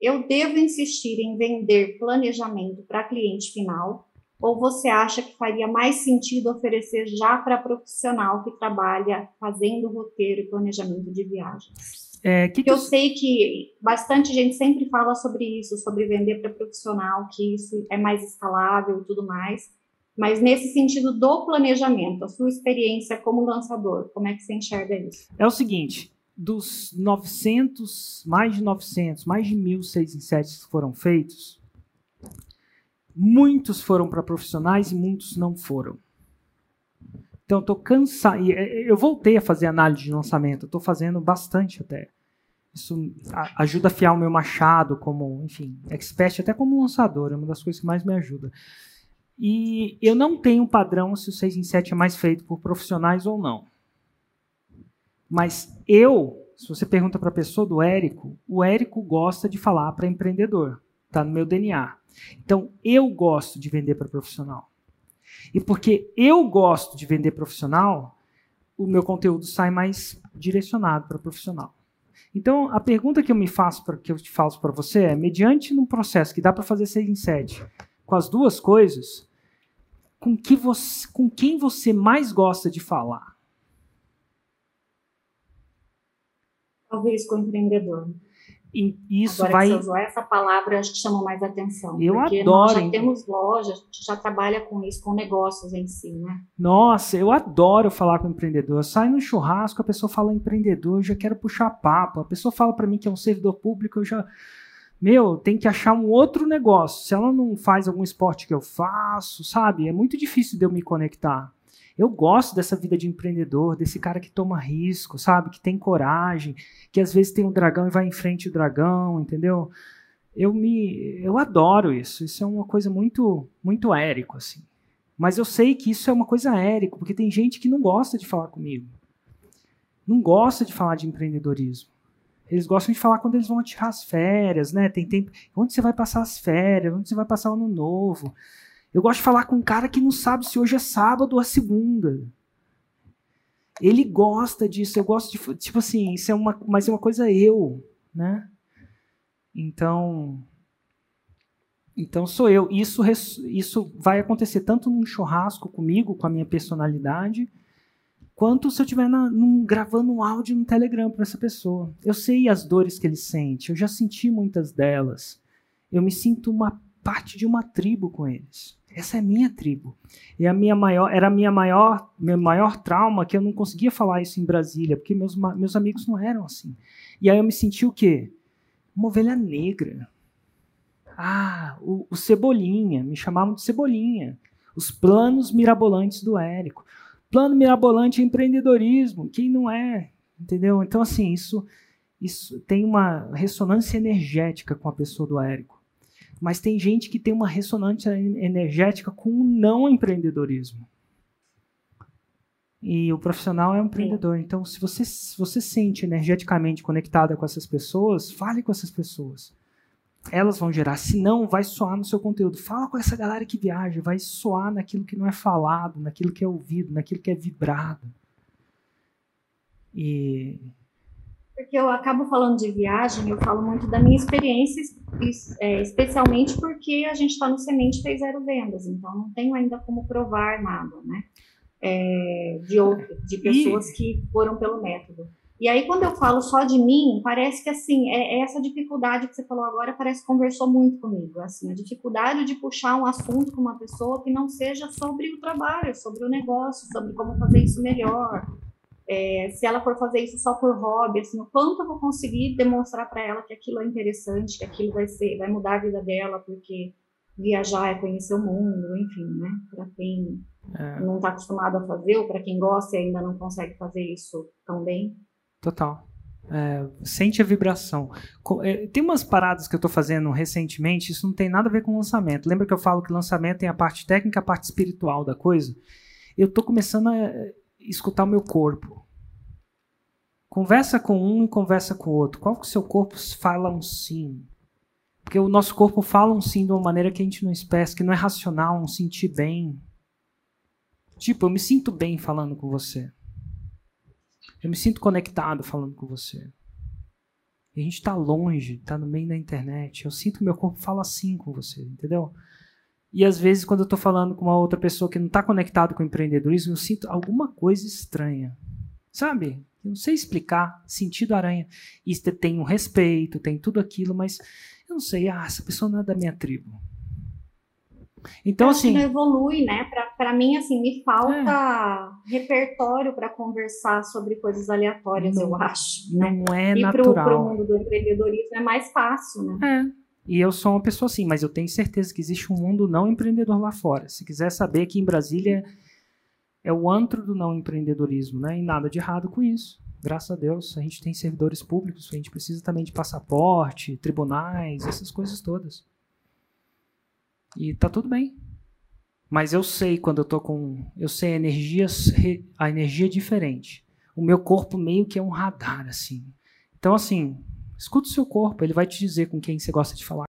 eu devo insistir em vender planejamento para cliente final? Ou você acha que faria mais sentido oferecer já para profissional que trabalha fazendo roteiro e planejamento de viagens? É, que que eu sei que bastante gente sempre fala sobre isso, sobre vender para profissional, que isso é mais escalável e tudo mais. Mas nesse sentido do planejamento, a sua experiência como lançador, como é que você enxerga isso? É o seguinte, dos 900, mais de 900, mais de mil 6 em 7 que foram feitos, muitos foram para profissionais e muitos não foram. Então, estou cansado. É, eu voltei a fazer análise de lançamento, estou fazendo bastante até. Isso ajuda a afiar o meu machado como, enfim, expert, até como lançador, é uma das coisas que mais me ajuda. E eu não tenho padrão se o 6 em 7 é mais feito por profissionais ou não. Mas eu, se você pergunta para a pessoa do Érico, o Érico gosta de falar para empreendedor. Está no meu DNA. Então, eu gosto de vender para profissional. E porque eu gosto de vender profissional, o meu conteúdo sai mais direcionado para profissional. Então, a pergunta que eu me faço, que eu te faço para você é, mediante num processo que dá para fazer 6 em 7, com as duas coisas, com, que você, com quem você mais gosta de falar? Talvez com o empreendedor. E isso Agora vai. Que você usou essa palavra, acho que chama mais atenção. Eu porque adoro. Nós já temos lojas, a gente já trabalha com isso, com negócios em si, né? Nossa, eu adoro falar com empreendedor. Sai no churrasco, a pessoa fala empreendedor, eu já quero puxar papo. A pessoa fala para mim que é um servidor público, eu já meu, tem que achar um outro negócio. Se ela não faz algum esporte que eu faço, sabe? É muito difícil de eu me conectar. Eu gosto dessa vida de empreendedor, desse cara que toma risco, sabe? Que tem coragem, que às vezes tem um dragão e vai em frente o dragão, entendeu? Eu me eu adoro isso. Isso é uma coisa muito muito érico assim. Mas eu sei que isso é uma coisa érico, porque tem gente que não gosta de falar comigo. Não gosta de falar de empreendedorismo. Eles gostam de falar quando eles vão tirar as férias, né? Tem tempo. Onde você vai passar as férias? Onde você vai passar o ano novo? Eu gosto de falar com um cara que não sabe se hoje é sábado ou segunda. Ele gosta disso. Eu gosto de. Tipo assim, isso é uma. Mas é uma coisa eu, né? Então. Então sou eu. Isso, isso vai acontecer tanto num churrasco comigo, com a minha personalidade, quanto se eu estiver gravando um áudio no Telegram para essa pessoa. Eu sei as dores que ele sente, eu já senti muitas delas. Eu me sinto uma parte de uma tribo com eles. Essa é minha tribo. E a minha maior, era a minha maior, meu maior trauma que eu não conseguia falar isso em Brasília, porque meus, meus amigos não eram assim. E aí eu me senti o quê? Uma ovelha negra. Ah, o, o Cebolinha, me chamavam de Cebolinha. Os planos mirabolantes do Érico. Plano mirabolante é empreendedorismo. Quem não é? Entendeu? Então, assim, isso, isso tem uma ressonância energética com a pessoa do Érico. Mas tem gente que tem uma ressonância energética com o não empreendedorismo. E o profissional é um empreendedor. Então, se você, se você sente energeticamente conectada com essas pessoas, fale com essas pessoas elas vão gerar. Se não, vai soar no seu conteúdo. Fala com essa galera que viaja, vai soar naquilo que não é falado, naquilo que é ouvido, naquilo que é vibrado. E porque eu acabo falando de viagem, eu falo muito da minha experiência, é, especialmente porque a gente está no Semente fez zero vendas, então não tenho ainda como provar nada, né? É, de outro, de pessoas e... que foram pelo método. E aí, quando eu falo só de mim, parece que, assim, é, é essa dificuldade que você falou agora parece que conversou muito comigo, assim, a dificuldade de puxar um assunto com uma pessoa que não seja sobre o trabalho, sobre o negócio, sobre como fazer isso melhor, é, se ela for fazer isso só por hobby, assim, o quanto eu vou conseguir demonstrar para ela que aquilo é interessante, que aquilo vai ser, vai mudar a vida dela, porque viajar é conhecer o mundo, enfim, né? Para quem é. não está acostumado a fazer, ou para quem gosta e ainda não consegue fazer isso tão bem. Total. É, sente a vibração. É, tem umas paradas que eu estou fazendo recentemente, isso não tem nada a ver com lançamento. Lembra que eu falo que lançamento tem a parte técnica, a parte espiritual da coisa? Eu estou começando a escutar o meu corpo. Conversa com um e conversa com o outro. Qual que o seu corpo fala um sim? Porque o nosso corpo fala um sim de uma maneira que a gente não espera, que não é racional, um sentir bem. Tipo, eu me sinto bem falando com você. Eu me sinto conectado falando com você. E a gente está longe, está no meio da internet. Eu sinto meu corpo fala assim com você, entendeu? E às vezes, quando eu estou falando com uma outra pessoa que não está conectado com o empreendedorismo, eu sinto alguma coisa estranha. Sabe? Eu não sei explicar. Sentido aranha. E tem um respeito, tem tudo aquilo, mas eu não sei. Ah, essa pessoa não é da minha tribo. Então, assim. não evolui, né? Para mim, assim, me falta é. repertório para conversar sobre coisas aleatórias, não, eu acho. Não né? é e natural. E para o mundo do empreendedorismo é mais fácil, né? É. E eu sou uma pessoa assim, mas eu tenho certeza que existe um mundo não empreendedor lá fora. Se quiser saber, aqui em Brasília é o antro do não empreendedorismo, né? E nada de errado com isso. Graças a Deus, a gente tem servidores públicos, a gente precisa também de passaporte, tribunais, essas coisas todas. E tá tudo bem. Mas eu sei quando eu tô com. Eu sei a energia, a energia é diferente. O meu corpo meio que é um radar, assim. Então, assim, Escuta o seu corpo, ele vai te dizer com quem você gosta de falar.